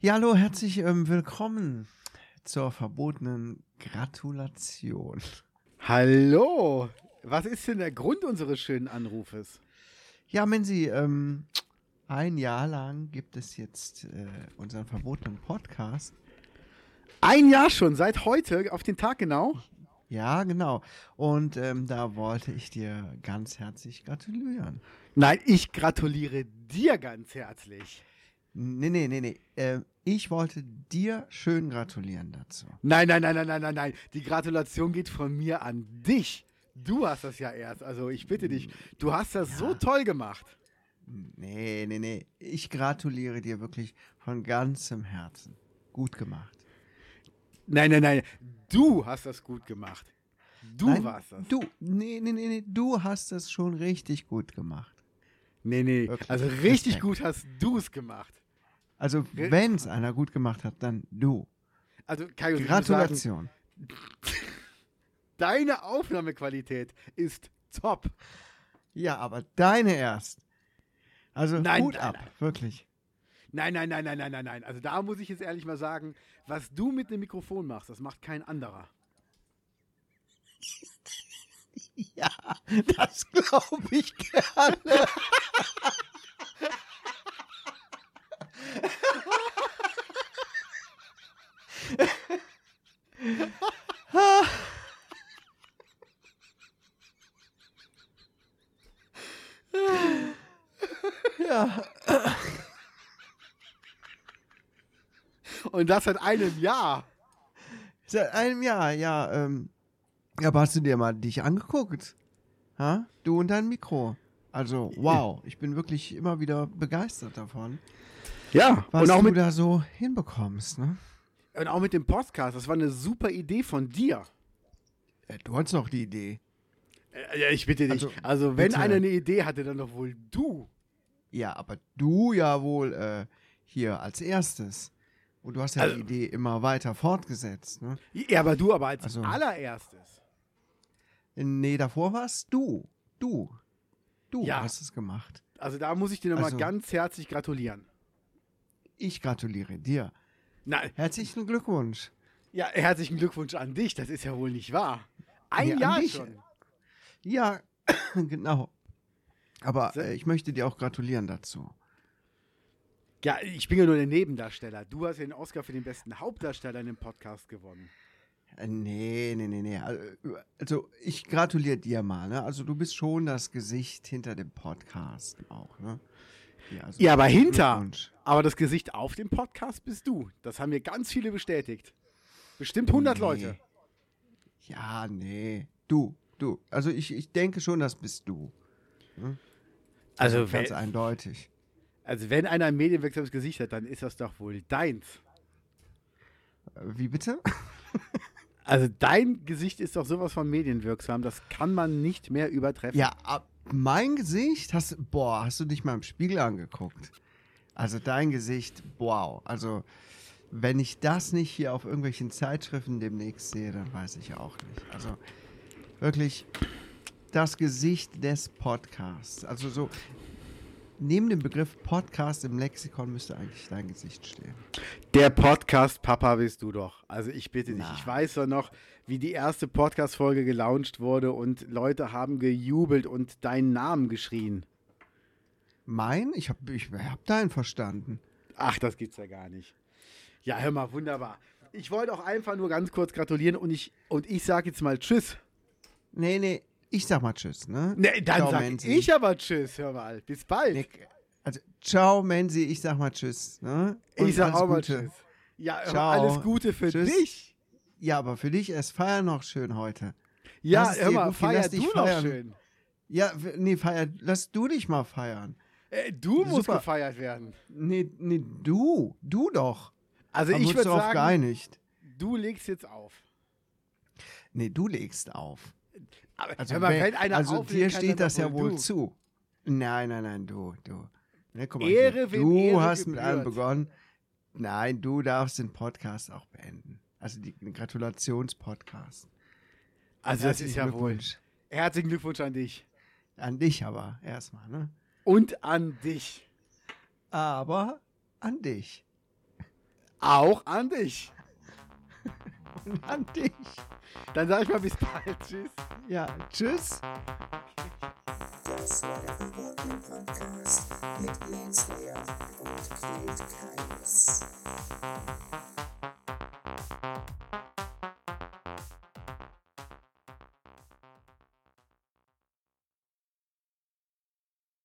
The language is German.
Ja, hallo, herzlich ähm, willkommen zur verbotenen Gratulation. Hallo! Was ist denn der Grund unseres schönen Anrufes? Ja, Menzi, ähm, ein Jahr lang gibt es jetzt äh, unseren verbotenen Podcast. Ein Jahr schon, seit heute, auf den Tag genau. Ja, genau. Und ähm, da wollte ich dir ganz herzlich gratulieren. Nein, ich gratuliere dir ganz herzlich. Nee, nee, nee, nee. Äh, ich wollte dir schön gratulieren dazu. Nein, nein, nein, nein, nein, nein, nein. Die Gratulation geht von mir an dich. Du hast das ja erst. Also ich bitte dich, du hast das so toll gemacht. Nee, nee, nee. Ich gratuliere dir wirklich von ganzem Herzen. Gut gemacht. Nein, nein, nein. Du hast das gut gemacht. Du Nein, warst das. Du, nee, nee, nee, nee. Du hast das schon richtig gut gemacht. Nee, nee. Wirklich. Also richtig Respekt. gut hast du es gemacht. Also, wenn es einer gut gemacht hat, dann du. Also, ich muss sagen, Gratulation. deine Aufnahmequalität ist top. Ja, aber deine erst. Also, Nein, Hut nein, ab, nein. wirklich. Nein, nein, nein, nein, nein, nein, nein. Also da muss ich jetzt ehrlich mal sagen, was du mit dem Mikrofon machst, das macht kein anderer. Ja, das glaube ich gerne. ja, Und das seit einem Jahr. seit einem Jahr, ja. Ähm, ja, aber hast du dir mal dich angeguckt? Ha? Du und dein Mikro. Also, wow, ich bin wirklich immer wieder begeistert davon, Ja, was und auch, du mit, da so hinbekommst, ne? und auch mit dem Podcast. Das war eine super Idee von dir. Ja, du hattest noch die Idee. Äh, Ja, ich bitte dich. Also, Also, wenn bitte. einer eine Idee hatte, dann doch wohl du. Ja, aber du ja wohl äh, hier als erstes. Und du hast ja Also- die Idee immer weiter fortgesetzt, ne? Ja, aber du aber als Also- allererstes. Nee, davor warst du. Du. Du Ja. hast es gemacht. Also da muss ich dir nochmal Also- ganz herzlich gratulieren. Ich gratuliere dir. Nein, Herzlichen Glückwunsch. ja, herzlichen Glückwunsch an dich. Das ist ja wohl nicht wahr. Ein Ja, Jahr schon. Ja, genau. Aber äh, ich möchte dir auch gratulieren dazu. Ja, ich bin ja nur der Nebendarsteller. Du hast ja den Oscar für den besten Hauptdarsteller in dem Podcast gewonnen. Äh, Nee, nee, nee, nee. Also, Also ich gratuliere dir mal, ne? Also du bist schon das Gesicht hinter dem Podcast auch, ne? also Ja, aber hinter. Aber das Gesicht auf dem Podcast bist du. Das haben mir ganz viele bestätigt. Bestimmt 100 Nee. Leute. Ja, nee. Du, du. Also ich, ich denke schon, das bist du. Also Ganz wenn, eindeutig. also wenn einer ein medienwirksames Gesicht hat, dann ist das doch wohl deins. Äh, Wie bitte? Also dein Gesicht ist doch sowas von medienwirksam, das kann man nicht mehr übertreffen. Ja, mein Gesicht hast boah, hast du dich mal im Spiegel angeguckt? Also dein Gesicht, wow. Also wenn ich das nicht hier auf irgendwelchen Zeitschriften demnächst sehe, dann weiß ich auch nicht. Also wirklich das Gesicht des Podcasts. Also so neben dem Begriff Podcast im Lexikon müsste eigentlich dein Gesicht stehen. Der Podcast Papa bist du doch. Also ich bitte dich. Na. Ich weiß doch noch, wie die erste Podcast-Folge gelauncht wurde und Leute haben gejubelt und deinen Namen geschrien. Mein? Ich habe ich hab deinen verstanden. Ach, das gibt's ja gar nicht. Ja, hör mal, wunderbar. Ich wollte auch einfach nur ganz kurz gratulieren und ich, und ich sage jetzt mal Tschüss. Nee, nee, ich sag mal Tschüss, ne? Nee, dann Ciao, sag Menzi. ich aber Tschüss, hör mal. Bis bald. Nee, also, ciao, Menzi, ich sag mal Tschüss. Ne? Und ich sag auch mal Gute. Tschüss. Ja, alles Gute für Tschüss. dich. Ja, aber für dich ist Feier noch schön heute. Ja, Lass hör mal, gut feier du dich noch schön. Ja, nee, feier, lass du dich mal feiern. Äh, du musst Super. gefeiert werden. Nee, nee, du, du doch. Also Haben ich würde sagen, geeinigt. du legst jetzt auf. Nee, du legst auf. Aber Also, wer- wenn einer also auflegen dir steht das ja wohl du. zu. Nein, nein, nein, du, du. Ne, mal, Ehre, hier. du Ehre hast mit allem gebührt. begonnen. Nein, du darfst den Podcast auch beenden. Also die- den Gratulationspodcast. Also das ist ja wohl. Herzlichen Glückwunsch an dich. An dich aber erstmal, ne? Und an dich. Aber an dich. Auch an dich. Und an dich. Dann sag ich mal bis bald. Tschüss. Ja, tschüss. Das war der Revolting Podcast mit Lance Lear und Clint Keines.